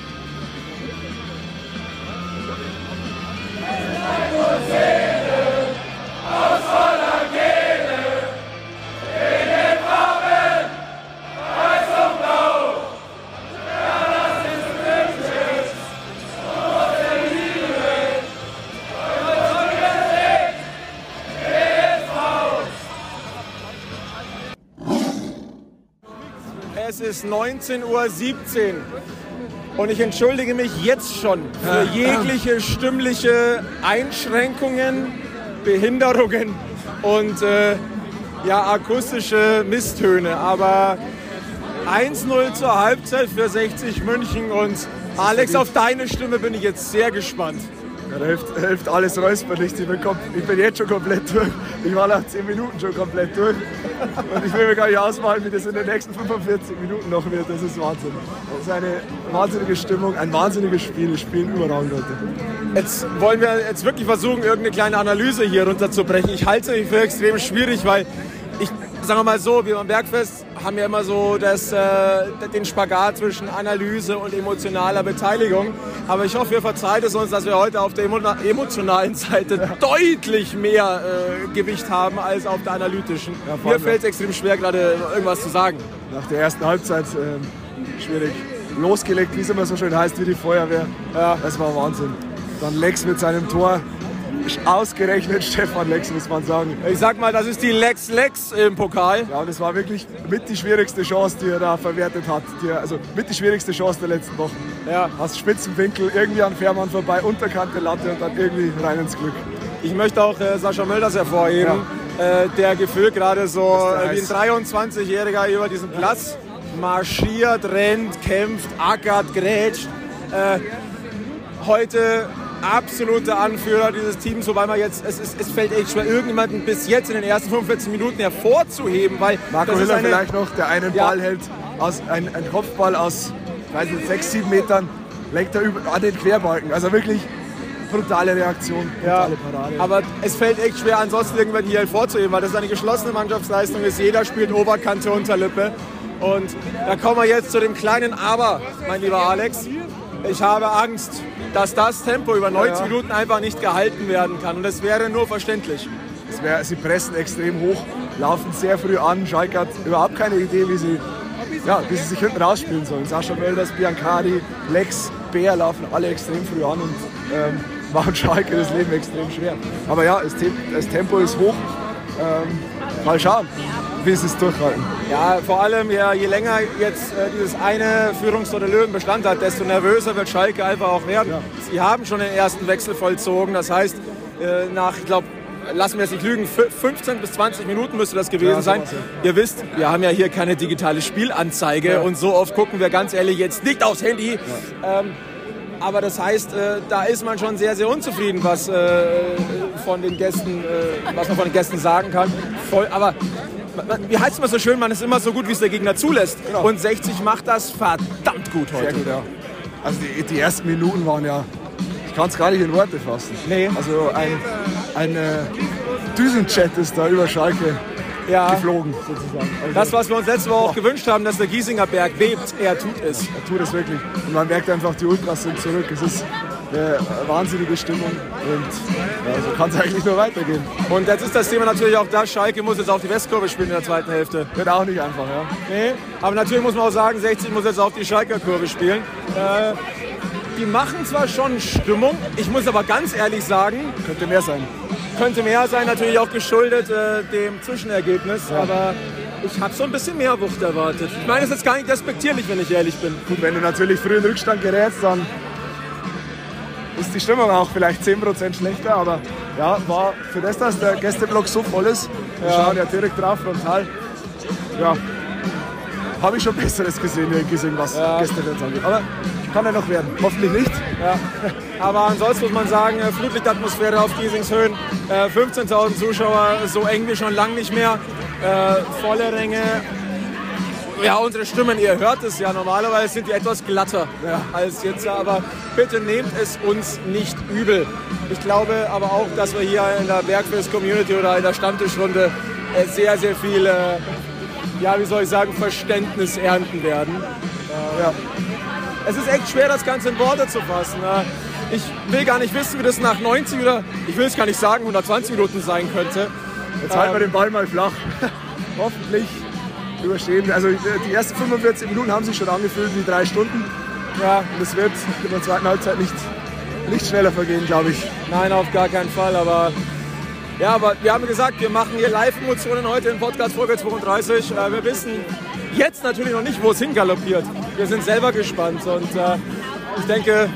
Ist 19.17 Uhr und ich entschuldige mich jetzt schon für jegliche stimmliche Einschränkungen, Behinderungen und äh, ja, akustische Misstöne. Aber 1-0 zur Halbzeit für 60 München und Alex, auf deine Stimme bin ich jetzt sehr gespannt. Da hilft, hilft alles räusperlich. Ich bin, ich bin jetzt schon komplett durch. Ich war nach 10 Minuten schon komplett durch. Und ich will mir gar nicht ausmalen, wie das in den nächsten 45 Minuten noch wird. Das ist Wahnsinn. Das ist eine wahnsinnige Stimmung, ein wahnsinniges Spiel. Das spielen überragend Leute. Jetzt wollen wir jetzt wirklich versuchen, irgendeine kleine Analyse hier runterzubrechen. Ich halte es für extrem schwierig, weil ich, sagen wir mal so, wir beim Bergfest haben ja immer so das, äh, den Spagat zwischen Analyse und emotionaler Beteiligung. Aber ich hoffe, ihr verzeiht es uns, dass wir heute auf der emo emotionalen Seite deutlich mehr äh, Gewicht haben als auf der analytischen. vor Mir fällt es extrem schwer, gerade irgendwas zu sagen. Nach der ersten Halbzeit ähm, schwierig. Losgelegt, wie es immer so schön heißt, wie die Feuerwehr. Ja, das war Wahnsinn. Dann Lex mit seinem Tor. Ausgerechnet Stefan Lex, muss man sagen. Ich sag mal, das ist die Lex Lex im Pokal. Ja, und es war wirklich mit die schwierigste Chance, die er da verwertet hat. Er, also mit die schwierigste Chance der letzten Wochen. Ja. Aus spitzen Winkel, irgendwie an Fährmann vorbei, unterkante Latte und dann irgendwie rein ins Glück. Ich möchte auch äh, Sascha Mölders hervorheben, äh, der gefühlt gerade so äh, wie ein 23-Jähriger über diesen Platz marschiert, rennt, kämpft, ackert, grätscht. Äh, heute absoluter Anführer dieses Teams, wobei man jetzt, es, ist, es fällt echt schwer, irgendjemanden bis jetzt in den ersten 45 Minuten hervorzuheben, weil Marco Hiller eine, vielleicht noch, der einen Ja. Ball hält, aus, ein, ein Kopfball aus, weiß nicht, sechs, sieben Metern, legt er über, an den Querbalken. Also wirklich brutale Reaktion, Ja, brutale Parade. aber es fällt echt schwer, ansonsten irgendwann hier hervorzuheben, weil das eine geschlossene Mannschaftsleistung ist. Jeder spielt Oberkante, Unterlippe. Und da kommen wir jetzt zu dem kleinen Aber, mein lieber Alex. Ich habe Angst, dass das Tempo über 90 Ja, ja. Minuten einfach nicht gehalten werden kann. Und das wäre nur verständlich. Wär, sie pressen extrem hoch, laufen sehr früh an. Schalke hat überhaupt keine Idee, wie sie, ja, wie sie sich hinten rausspielen sollen. Sascha Mölders, Biancardi, Lex, Bär laufen alle extrem früh an und ähm, machen Schalke das Leben extrem schwer. Aber ja, das Tempo ist hoch. Ähm, mal schauen, wie sie es durchhalten. Ja, vor allem ja, je länger jetzt äh, dieses eine Führungstor der Löwen Bestand hat, desto nervöser wird Schalke einfach auch werden. Sie haben schon den ersten Wechsel vollzogen. Das heißt, äh, nach, ich glaube, lassen wir es nicht lügen, fü- 15 bis 20 Minuten müsste das gewesen Ja, sein. sowas, Ihr wisst, wir haben ja hier keine digitale Spielanzeige Ja. und so oft gucken wir ganz ehrlich jetzt nicht aufs Handy. Ähm, aber das heißt, äh, da ist man schon sehr, sehr unzufrieden, was, äh, von den Gästen, äh, was man von den Gästen sagen kann. Voll, aber wie heißt es immer so schön, man ist immer so gut, wie es der Gegner zulässt. Und 60 macht das verdammt gut heute. Sehr gut, ja. Also die, die ersten Minuten waren ja, ich kann es gar nicht in Worte fassen. Nee. Also ein, ein äh, Düsenjet ist da über Schalke Ja. geflogen, sozusagen. Also, Das, was wir uns letzte Woche auch gewünscht haben, dass der Giesinger Berg bebt, er tut es. er tut es wirklich. Und man merkt einfach, die Ultras sind zurück. Es ist eine wahnsinnige Stimmung und ja, so kann es eigentlich nur weitergehen. Und jetzt ist das Thema natürlich auch das, Schalke muss jetzt auf die Westkurve spielen in der zweiten Hälfte. Wird auch nicht einfach, ja. Nee, aber natürlich muss man auch sagen, 60 muss jetzt auf die Schalker Kurve spielen. Äh, die machen zwar schon Stimmung, ich muss aber ganz ehrlich sagen, Könnte mehr sein. könnte mehr sein, natürlich auch geschuldet äh, dem Zwischenergebnis, aber ich habe so ein bisschen mehr Wucht erwartet. Ich meine, es ist jetzt gar nicht respektierlich, wenn ich ehrlich bin. Gut, wenn du natürlich früh in Rückstand gerätst, dann ist die Stimmung auch vielleicht 10% schlechter. Aber ja, war für das, dass der Gästeblock so voll ist, wir schauen ja direkt drauf, frontal. Ja, habe ich schon Besseres gesehen Gissing, was Gästefans angeht. Aber kann ja noch werden. Hoffentlich nicht. Ja. Aber ansonsten muss man sagen, äh, Flutlichtatmosphäre auf Giesings Höhen, äh, 15.000 Zuschauer, so eng wie schon lange nicht mehr, äh, volle Ränge. Ja, unsere Stimmen, ihr hört es ja, normalerweise sind die etwas glatter als jetzt, aber bitte nehmt es uns nicht übel. Ich glaube aber auch, dass wir hier in der Bergfest-Community oder in der Stammtischrunde sehr, sehr viel, ja, wie soll ich sagen, Verständnis ernten werden. Ja. Es ist echt schwer, das Ganze in Worte zu fassen. Äh, Ich will gar nicht wissen, wie das nach 90 oder, ich will es gar nicht sagen, 120 Minuten sein könnte. Jetzt halten wir Ähm, den Ball mal flach. Hoffentlich überstehen. wir. Also die ersten 45 Minuten haben sich schon angefühlt wie drei Stunden. Ja, und es wird in der zweiten Halbzeit nicht, nicht schneller vergehen, glaube ich. Nein, auf gar keinen Fall, aber ja, aber wir haben gesagt, wir machen hier Live-Emotionen heute in Podcast Folge 32. Äh, wir wissen jetzt natürlich noch nicht, wo es hingaloppiert. Wir sind selber gespannt und äh, ich denke,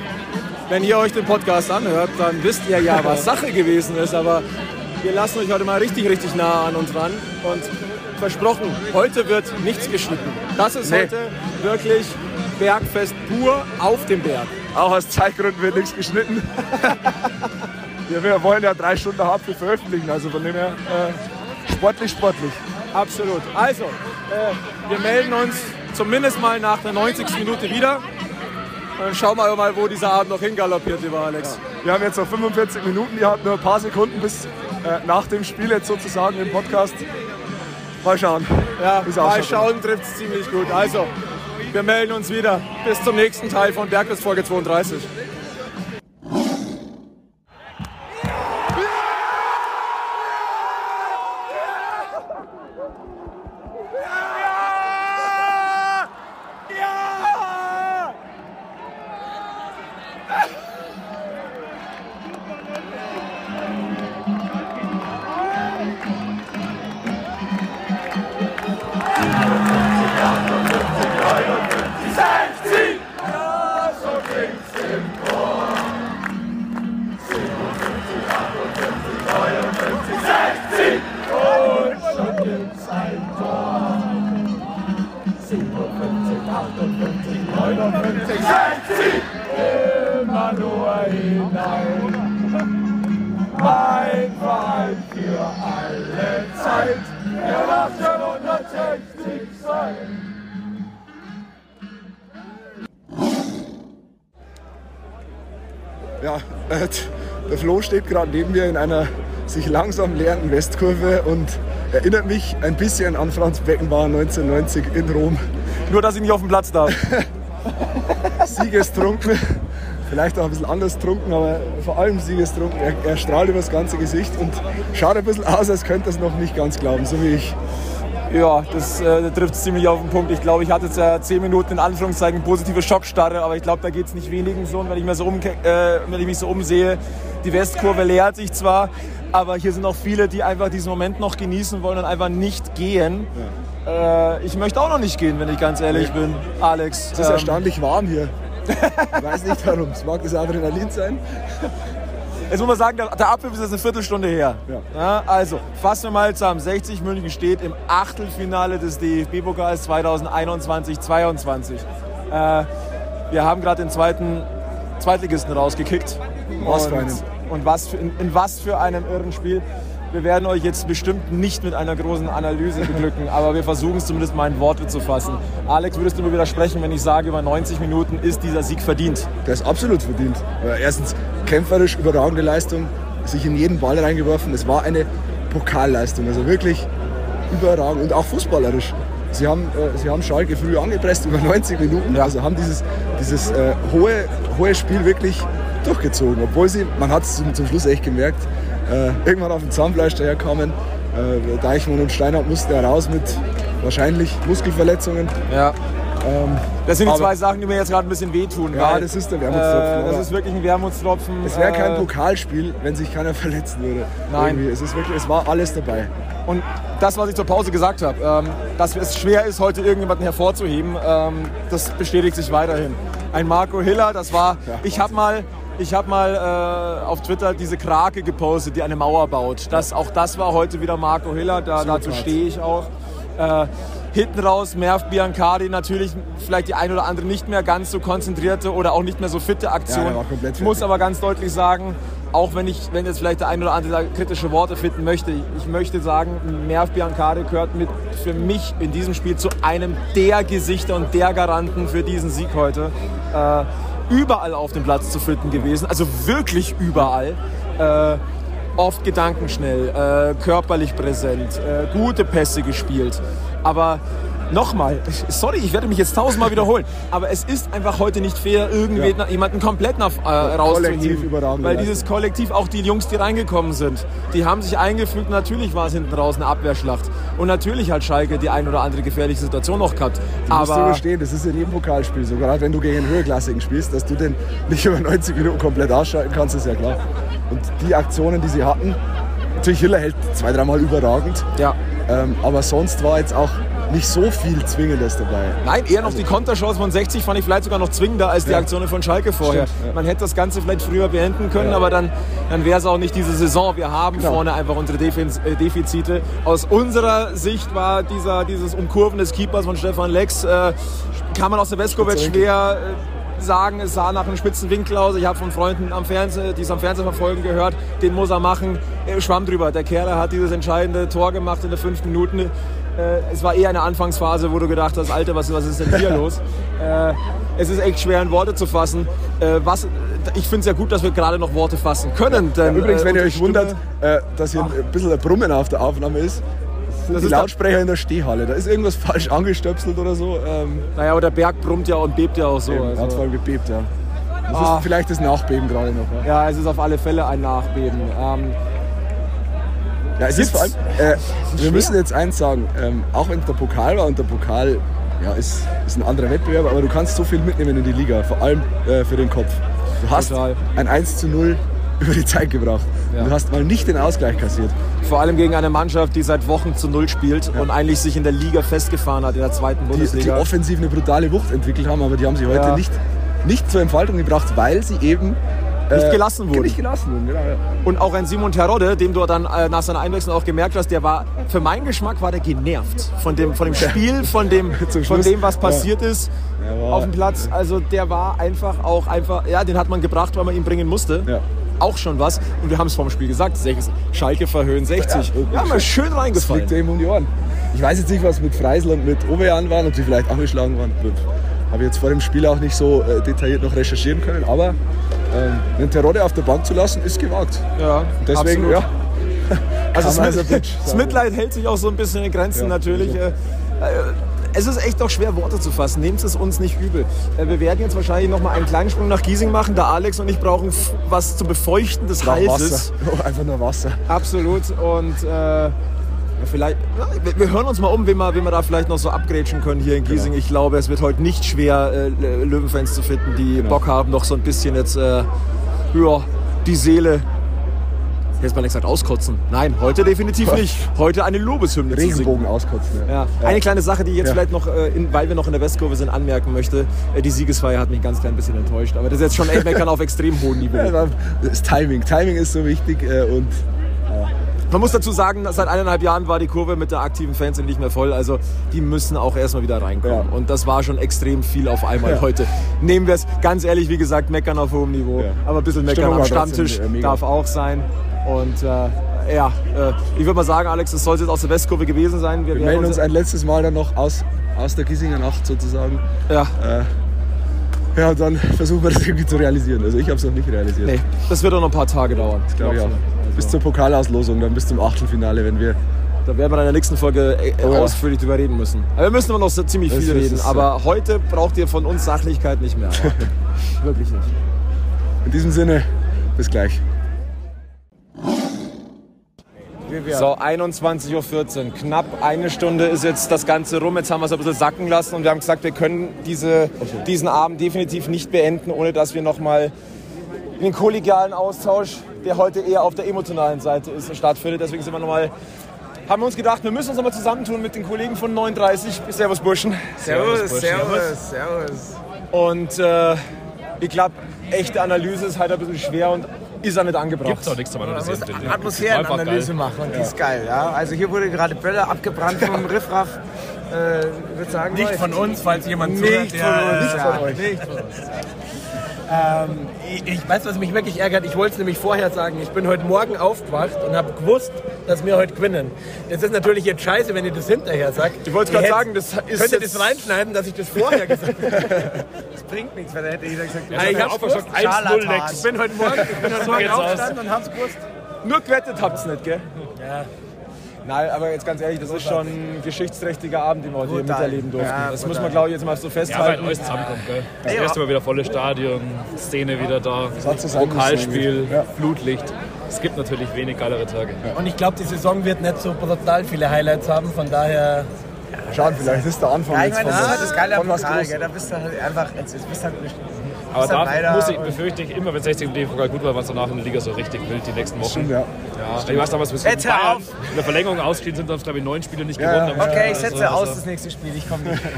wenn ihr euch den Podcast anhört, dann wisst ihr ja, was Sache gewesen ist, aber wir lassen euch heute mal richtig, richtig nah an uns ran und versprochen, heute wird nichts geschnitten. Das ist Nee. heute wirklich Bergfest pur auf dem Berg. Auch aus Zeitgründen wird nichts geschnitten. wir, wollen ja drei Stunden Hauptspiel veröffentlichen, also von dem her äh, sportlich, sportlich. Absolut. Also, wir melden uns zumindest mal nach der 90. Minute wieder. Und dann schauen wir mal, wo dieser Abend noch hingaloppiert, lieber Alex. Wir haben jetzt noch 45 Minuten, ihr habt nur ein paar Sekunden bis äh, nach dem Spiel jetzt sozusagen im Podcast. Mal schauen. Ja, mal schauen trifft es ziemlich gut. Also, wir melden uns wieder. Bis zum nächsten Teil von Bergfest Folge 32. gerade neben mir in einer sich langsam leerenden Westkurve und erinnert mich ein bisschen an Franz Beckenbauer 1990 in Rom. Nur, dass ich nicht auf dem Platz darf. Siegestrunken, vielleicht auch ein bisschen anders trunken, aber vor allem siegestrunken. Er, er strahlt über das ganze Gesicht und schaut ein bisschen aus, als könnte er es noch nicht ganz glauben, so wie ich. Ja, das äh, trifft ziemlich auf den Punkt. Ich glaube, ich hatte jetzt ja 10 Minuten in Anführungszeichen positive Schockstarre, aber ich glaube, da geht es nicht wenigen so. Und wenn ich, mir so umke- äh, wenn ich mich so umsehe, die Westkurve leert sich zwar, aber hier sind auch viele, die einfach diesen Moment noch genießen wollen und einfach nicht gehen. Äh, ich möchte auch noch nicht gehen, wenn ich ganz ehrlich bin, Alex. Es ist Ähm, erstaunlich warm hier. Ich weiß nicht warum. Es mag das Adrenalin sein. Jetzt muss man sagen, der, Abpfiff ist jetzt eine Viertelstunde her. Ja. also, fassen wir mal zusammen. 60 München steht im Achtelfinale des DFB-Pokals 2021-22. Äh, wir haben gerade den zweiten Zweitligisten rausgekickt. Was für Und-. Und was für, in, in was für einem irren Spiel. Wir werden euch jetzt bestimmt nicht mit einer großen Analyse beglücken, aber wir versuchen es zumindest mal in Worte zu fassen. Alex, würdest du mir widersprechen, wenn ich sage, über 90 Minuten ist dieser Sieg verdient? Der ist absolut verdient. Äh, Erstens kämpferisch überragende Leistung, sich in jeden Ball reingeworfen. Es war eine Pokalleistung, also wirklich überragend und auch fußballerisch. Sie haben, äh, sie haben Schalke früh angepresst über 90 Minuten, also haben dieses, dieses äh, hohe, hohe Spiel wirklich durchgezogen. Obwohl sie, man hat es zum, zum Schluss echt gemerkt, äh, irgendwann auf dem Zahnfleisch daherkamen. Äh, Deichmann und Steinhardt mussten ja raus mit wahrscheinlich Muskelverletzungen. Ja. Das sind die zwei Sachen, die mir jetzt gerade ein bisschen wehtun. Ja, das ist der Wermutstropfen, Äh, das ist wirklich ein Wermutstropfen. Es wäre kein Äh, Pokalspiel, wenn sich keiner verletzen würde. Nein. Irgendwie. Es, ist wirklich, es war alles dabei. Und das, was ich zur Pause gesagt habe, ähm, dass es schwer ist, heute irgendjemanden hervorzuheben, ähm, das bestätigt sich weiterhin. Ein Marco Hiller, das war, ich habe mal, ich habe mal äh, auf Twitter diese Krake gepostet, die eine Mauer baut. Das, auch das war heute wieder Marco Hiller, da, dazu stehe ich auch. Äh, hinten raus Merv Biancardi natürlich vielleicht die ein oder andere nicht mehr ganz so konzentrierte oder auch nicht mehr so fitte Aktion. Ja, ich muss aber ganz deutlich sagen, auch wenn ich, wenn jetzt vielleicht der ein oder andere da kritische Worte finden möchte, ich möchte sagen, Merv Biancardi gehört mit für mich in diesem Spiel zu einem der Gesichter und der Garanten für diesen Sieg heute. Äh, überall auf dem Platz zu finden gewesen, also wirklich überall. Äh, oft gedankenschnell, äh, körperlich präsent, äh, gute Pässe gespielt. Aber nochmal, sorry, ich werde mich jetzt tausendmal wiederholen, aber es ist einfach heute nicht fair, irgendwie jemanden komplett nach, äh, rauszuheben. Weil dieses Kollektiv, auch die Jungs, die reingekommen sind, die haben sich eingefügt. Natürlich war es hinten raus eine Abwehrschlacht. Und natürlich hat Schalke die ein oder andere gefährliche Situation noch gehabt. Du musst aber überstehen, das ist in jedem Pokalspiel so. Gerade wenn du gegen einen Höherklassigen spielst, dass du den nicht über 90 Minuten komplett ausschalten kannst, ist ja klar. Und die Aktionen, die sie hatten, natürlich Hiller hält zwei, dreimal überragend. ja. Ähm, aber sonst war jetzt auch nicht so viel Zwingendes dabei. Nein, eher noch die Konterchance von 60 fand ich vielleicht sogar noch zwingender als die Ja. Aktionen von Schalke vorher. Stimmt, ja. Man hätte das Ganze vielleicht früher beenden können, Ja. aber dann, dann wäre es auch nicht diese Saison. Wir haben Genau. vorne einfach unsere Defiz äh, Defizite. Aus unserer Sicht war dieser, dieses Umkurven des Keepers von Stefan Lex, äh, kann man aus der Spitzenwinkel. schwer äh, sagen, es sah nach einem spitzen Winkel aus. Ich habe von Freunden am Fernsehen, die es am Fernsehen verfolgen, gehört, den muss er machen. Er schwamm drüber. Der Kerl hat dieses entscheidende Tor gemacht in der fünften Minute. Äh, es war eher eine Anfangsphase, wo du gedacht hast, Alter, was, was ist denn hier los? Äh, es ist echt schwer in Worte zu fassen. Äh, was, ich finde es ja gut, dass wir gerade noch Worte fassen können. Denn, Übrigens, äh, wenn ihr euch Stimme- wundert, dass hier ein bisschen ein Brummen auf der Aufnahme ist, das die ist der- Lautsprecher in der Stehhalle. Da ist irgendwas falsch angestöpselt oder so. Ähm, Naja, aber der Berg brummt ja und bebt ja auch so. eben, hat Also. voll gebebt, ja. Das Ah. ist vielleicht das Nachbeben gerade noch. Ja, Ja, es ist auf alle Fälle ein Nachbeben. Ähm, ja es ist vor allem, äh, wir müssen jetzt eins sagen, ähm, auch wenn der Pokal war und der Pokal ja, ist, ist ein anderer Wettbewerb, aber du kannst so viel mitnehmen in die Liga, vor allem äh, für den Kopf. Du hast Total. ein 1 zu 0 über die Zeit gebracht. Ja. Du hast mal nicht den Ausgleich kassiert. vor allem gegen eine Mannschaft, die seit Wochen zu Null spielt und eigentlich sich in der Liga festgefahren hat, in der zweiten die, die Bundesliga. offensiv eine brutale Wucht entwickelt haben, aber die haben sie heute Ja. nicht, nicht zur Entfaltung gebracht, weil sie eben Nicht gelassen wurden. Nicht gelassen wurden, genau. Ja. Und auch ein Simon Terodde, dem du dann äh, nach seiner Einwechslung auch gemerkt hast, der war, für meinen Geschmack war der genervt von dem, von dem Spiel, von dem, von dem, was passiert ist Der war- auf dem Platz. Also der war einfach auch einfach, ja, den hat man gebracht, weil man ihn bringen musste. Ja. Auch schon was. Und wir haben es vorm Spiel gesagt, Schalke verhöhen 60. Ja, Ja, mal schön Das reingefallen. fliegt ja ihm um die Ohren. Ich weiß jetzt nicht, was mit Freisel und mit Ovejan war, ob die vielleicht angeschlagen waren. Habe ich jetzt vor dem Spiel auch nicht so äh, detailliert noch recherchieren können. Aber ähm, einen Terodde auf der Bank zu lassen, ist gewagt. Ja, deswegen, absolut. ja. Also das, also Bitch das. Mitleid hält sich auch so ein bisschen in Grenzen Ja, natürlich. Äh, äh, Es ist echt auch schwer, Worte zu fassen. Nehmt es uns nicht übel. Äh, Wir werden jetzt wahrscheinlich noch mal einen kleinen Sprung nach Giesing machen. Der Alex und ich brauchen was zu befeuchten des Nach Halses. Wasser. Oh, einfach nur Wasser. Absolut. Und äh, vielleicht, ja, wir, wir hören uns mal um, wen wir, wen wir da vielleicht noch so abgrätschen können hier in Giesing. Ich glaube, es wird heute nicht schwer, äh, Löwenfans zu finden, die Bock haben, noch so ein bisschen jetzt äh, ja, die Seele. Jetzt mal gesagt, auskotzen. Nein, heute definitiv nicht. Heute eine Lobeshymne. Regenbogen auskotzen. Ja. Eine kleine Sache, die ich jetzt Ja. vielleicht noch, äh, in, weil wir noch in der Westkurve sind, anmerken möchte. Äh, die Siegesfeier hat mich ganz klein bisschen enttäuscht. Aber das ist jetzt schon echt meckern auf extrem hohem Niveau. Ja, das Timing. Timing ist so wichtig äh, und Man muss dazu sagen, seit eineinhalb Jahren war die Kurve mit der aktiven Fanszene nicht mehr voll. Also die müssen auch erstmal wieder reinkommen. Ja. Und das war schon extrem viel auf einmal Ja. heute. Nehmen wir es ganz ehrlich, wie gesagt, meckern auf hohem Niveau. Ja. Aber ein bisschen meckern Stimmung am trotzdem, Stammtisch äh, darf auch sein. Und äh, ja, äh, ich würde mal sagen, Alex, das soll jetzt aus der Westkurve gewesen sein. wir werden melden uns ein letztes Mal dann noch aus, aus der Giesinger Nacht sozusagen. Ja, Ja, und dann versuchen wir das irgendwie zu realisieren. Also ich habe es noch nicht realisiert. nee, das wird auch noch ein paar Tage dauern. Glaube ich auch. Bis zur Pokalauslosung, dann bis zum Achtelfinale, wenn wir. Da werden wir in der nächsten Folge äh, Oh ja. ausführlich drüber reden müssen. Aber wir müssen immer noch so ziemlich viel reden. das ist- Aber heute braucht ihr von uns Sachlichkeit nicht mehr. Wirklich nicht. In diesem Sinne, bis gleich. So, 21.14 Uhr. Knapp eine Stunde ist jetzt das Ganze rum. Jetzt haben wir es ein bisschen sacken lassen und wir haben gesagt, wir können diese, diesen Abend definitiv nicht beenden, ohne dass wir nochmal den kollegialen Austausch, der heute eher auf der emotionalen Seite ist, stattfindet. Deswegen sind wir nochmal, haben wir uns gedacht, wir müssen uns nochmal zusammentun mit den Kollegen von 39. Servus Burschen. Servus, servus, servus. Und äh, ich glaube, echte Analyse ist halt ein bisschen schwer und ist auch nicht angebracht. Gibt's auch nichts zum Man Analysieren, muss finde ich. Atmosphärenanalyse machen und die ist geil. Ja? Also hier wurde gerade Böller abgebrannt vom Riffraff. Äh, ich würde sagen, Nicht läuft. von uns, falls jemand Nicht zuhört. von der- uns, ja, von euch. Nicht von uns. Ähm, ich, ich weiß, was mich wirklich ärgert. Ich wollte es nämlich vorher sagen. Ich bin heute Morgen aufgewacht und habe gewusst, dass wir heute gewinnen. Das ist natürlich jetzt scheiße, wenn ihr das hinterher sagt. Ich wollte Ihr gerade sagen, das ist Könnt ihr das reinschneiden, dass ich das vorher gesagt habe? Das bringt nichts, weil da hätte jeder gesagt, Ja, ich hab's gewusst. 1-0 Ich bin heute Morgen, ich bin heute Morgen aufgestanden und hab's gewusst. Nur gewettet habt ihr nicht, gell? Ja. Nein, aber jetzt ganz ehrlich, das ist schon ein geschichtsträchtiger Abend, den wir heute miterleben durften. Ja, das muss man, glaube ich, jetzt mal so Ja, weil festhalten. alles zusammenkommt, gell? Das Ja. erste Mal wieder volles Stadion, Szene wieder da, Pokalspiel, ja. Flutlicht. Es gibt natürlich wenig geilere Tage. Und ich glaube, die Saison wird nicht so brutal viele Highlights haben. Von daher Schauen, vielleicht ist der Anfang Ja, ich jetzt meine, von das ist am von was Pokal? Da bist du halt einfach, jetzt, jetzt bist du halt nicht. Aber da muss ich, befürchte ich, immer wenn 60 im DFB gut war, war es danach in der Liga so richtig wild die nächsten Wochen. Stimmt, ja. Ja, ich weiß damals, bis Jetzt Bayern auf! in der Verlängerung ausgeschieden sind, es glaube ich neun Spiele nicht Ja, gewonnen. ja. Okay, ich setze Also, aus also, das nächste Spiel, ich komme nicht.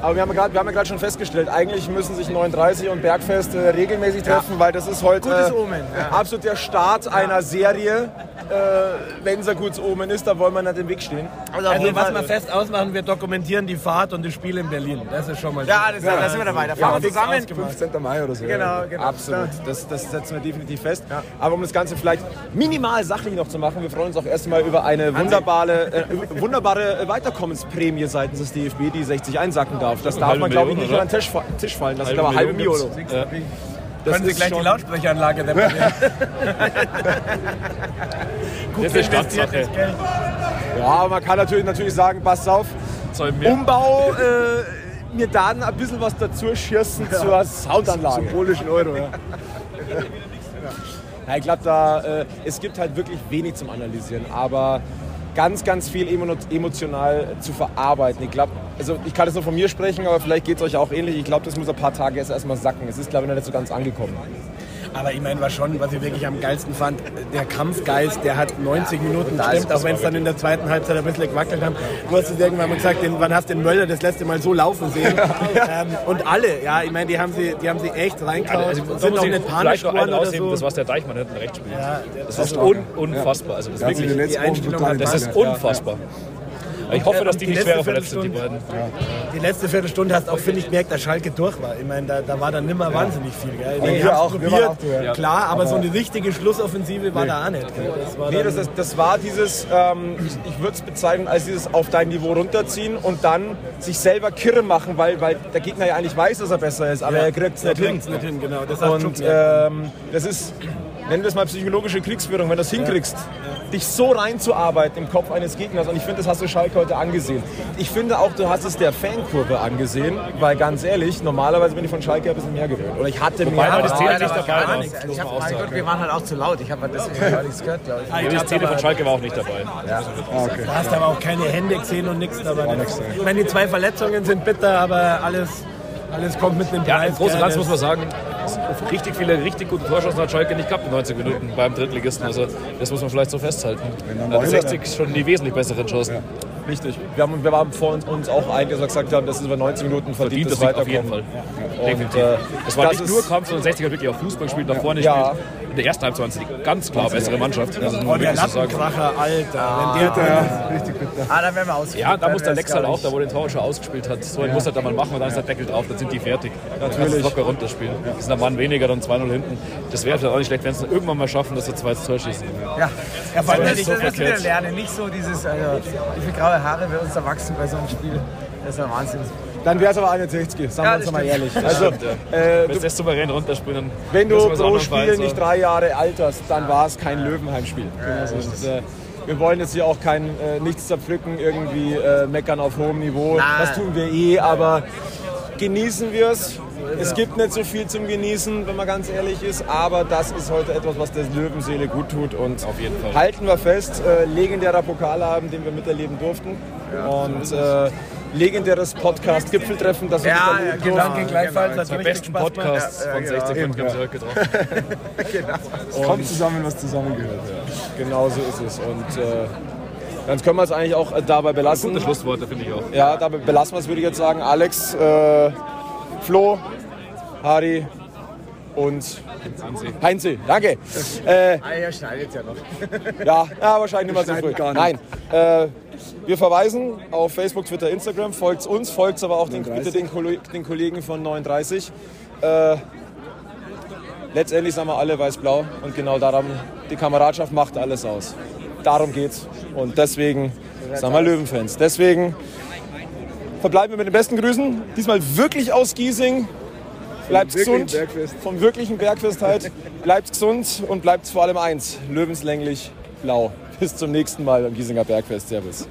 Aber wir haben, ja grad- wir haben ja gerade schon festgestellt, eigentlich müssen sich 39 und Bergfest äh, regelmäßig treffen, weil das ist heute äh, Omen, ja. absolut der Start einer Serie. Äh, Wenn es ein gutes Omen ist, dann wollen wir nicht im Weg stehen. Also, Also was wir fest ausmachen, wir dokumentieren die Fahrt und das Spiel in Berlin. Das ist schon mal Ja, das, da sind wir dabei. Da fahren wir zusammen. 15. Mai oder so. Genau, genau. Absolut, das, das setzen wir definitiv fest. Aber um das Ganze vielleicht minimal sachlich noch zu machen, wir freuen uns auch erstmal über eine wunderbare, äh, wunderbare Weiterkommensprämie seitens des DFB, die 60 einsacken darf. Das darf halbe man, glaube ich, nicht unter den Tisch, Tisch fallen lassen. Aber halbe Million. Ja. Das Können Sie gleich die Lautsprecheranlage reparieren? Das ist Stadtsache. Ja, aber man kann natürlich, natürlich sagen, pass auf, Umbau, äh, mir dann ein bisschen was dazu schießen zur Soundanlage. Symbolischen Euro, ja. Ja, ich glaube, da, äh, es gibt halt wirklich wenig zum Analysieren, aber ganz, ganz viel emo emotional zu verarbeiten. Ich glaube, also ich kann das nur von mir sprechen, aber vielleicht geht es euch auch ähnlich. Ich glaube, das muss ein paar Tage erst erstmal sacken. Es ist, glaube ich, noch nicht so ganz angekommen. Aber ich meine, was schon, was ich wirklich am geilsten fand, der Kampfgeist, der hat 90 Minuten gestimmt, auch wenn es dann in der zweiten Halbzeit ein bisschen gewackelt haben. Du hast es irgendwann mal gesagt, den, wann hast du den Möller das letzte Mal so laufen sehen? ähm, und alle, ja, ich meine, die haben sie, die haben sie echt reingehauen, Also, da sind auch ich nicht panisch geworden oder so. das was der Deichmann hinten rechts spielt. Ja, das ist un unfassbar. Also das Also die wirklich, Wochen Einstellung hat das ist unfassbar. Ich hoffe, dass die die nicht schwerer verletzt sind, die beiden. Die letzte Viertelstunde hast auch, finde ich, gemerkt, dass Schalke durch war. Ich meine, da, da war dann nimmer wahnsinnig viel. Gell? Die wir auch, wir probiert, auch durch, ja. klar, aber, so eine richtige Schlussoffensive war da auch nicht. Gell? Das war Nee, das, ist, das war dieses, ähm, ich, ich würde es bezeichnen als dieses auf dein Niveau runterziehen und dann sich selber kirre machen, weil, weil der Gegner ja eigentlich weiß, dass er besser ist, aber er kriegt es nicht nicht hin, genau. Das Und ähm, das ist, nennen wir es mal psychologische Kriegsführung, wenn du das hinkriegst, dich so reinzuarbeiten im Kopf eines Gegners. Und ich finde, das hast du Schalke heute angesehen. Ich finde auch, du hast es der Fankurve angesehen, weil ganz ehrlich, normalerweise bin ich von Schalke ein bisschen mehr gewöhnt. Oder ich hatte mehr. Wobei das aber- Zähler Ja, da nicht war dabei gar war. nichts. Also muss ich hab, auch mein Gott, wir waren halt auch zu laut. Ich habe deswegen gar nichts gehört, glaube ich. Die Szene von Schalke war auch nicht dabei. Du hast aber auch keine Hände gesehen und nichts. Aber ich meine, die zwei Verletzungen sind bitter, aber alles, alles kommt mit einem Ja, Preis. im Großen und? Ganzen muss man sagen, richtig viele richtig gute Torschancen hat Schalke nicht gehabt in 90 Minuten beim Drittligisten. Also das muss man vielleicht so festhalten. Ja, 60 ist schon die wesentlich besseren Chancen. Richtig. Wir, haben, wir waren vor uns, uns auch einig, dass wir gesagt haben, das ist über 90 Minuten verdient, das Sieg auf jeden Weiterkommen. Fall. Und, Definitiv. äh, Es war nicht nur Kampf, sondern 60 hat wirklich auch Fußball gespielt, nach vorne Ja. gespielt. Der ersten Halbzeit ganz klar bessere Mannschaft. Also, Oh, der. Lattenkracher, Alter. Wenn der Ah, dann werden wir aus. Ja, da muss der Lex halt auch, da wo den Tor schon ausgespielt hat, so einen muss er da mal machen und dann ist der Deckel drauf, dann sind die fertig. Dann kannst du locker runterspielen. Die sind ein Mann weniger, dann 2-0 hinten. Das wäre vielleicht auch nicht schlecht, wenn sie es irgendwann mal schaffen, dass sie zwei Tor schießen. Ja, ja vor allem, Das das, ist das so wir verkehrt. lernen. Nicht so dieses, also, wie viele graue Haare bei uns erwachsen bei so einem Spiel. Das ist ja Wahnsinn. Dann wäre es aber eine 60, sagen Ja, wir uns mal ehrlich. Also, Stimmt, ja. äh, Wenn sie das souverän runterspielen, dann wenn du pro Spiel Verein nicht drei Jahre alterst, dann war es kein Löwenheim-Spiel. Und, äh, wir wollen jetzt hier auch kein äh, nichts zerpflücken, irgendwie äh, meckern auf hohem Niveau. Nein. Das tun wir eh, aber genießen wir es. Es gibt nicht so viel zum Genießen, wenn man ganz ehrlich ist, aber das ist heute etwas, was der Löwenseele gut tut und Auf jeden Fall. halten wir fest, äh, legendärer Pokalabend, den wir miterleben durften und äh, legendäres Podcast-Gipfeltreffen, das wir Ja, miterleben ja, durften. genau. Danke gleichfalls. Hat Die richtig besten Spaß. Podcasts Ja, von ja, 60 genau. Minuten zurück getroffen. Es kommt zusammen, was zusammengehört. Genau so ist es und äh, dann können wir es eigentlich auch äh, dabei belassen. Gute Schlussworte, finde ich auch. Ja, dabei belassen wir es, würde ich jetzt sagen. Alex, äh, Flo, Harry und. Heinzi. Danke. Äh, Ah, ja, schneidet ja noch. ja, ja, wahrscheinlich nicht mehr so früh. gar Nein. Äh, wir verweisen auf Facebook, Twitter, Instagram. Folgt uns, folgt aber auch den, bitte den, den Kollegen von 39. Äh, letztendlich sind wir alle weiß-blau und genau darum, die Kameradschaft macht alles aus. Darum geht's. Und deswegen sind wir Löwenfans. Deswegen verbleiben wir mit den besten Grüßen. Diesmal wirklich aus Giesing. Bleibt gesund. Bergfest. Vom wirklichen Bergfest halt. Bleibt gesund und bleibt vor allem eins. Löwenslänglich blau. Bis zum nächsten Mal beim Giesinger Bergfest. Servus.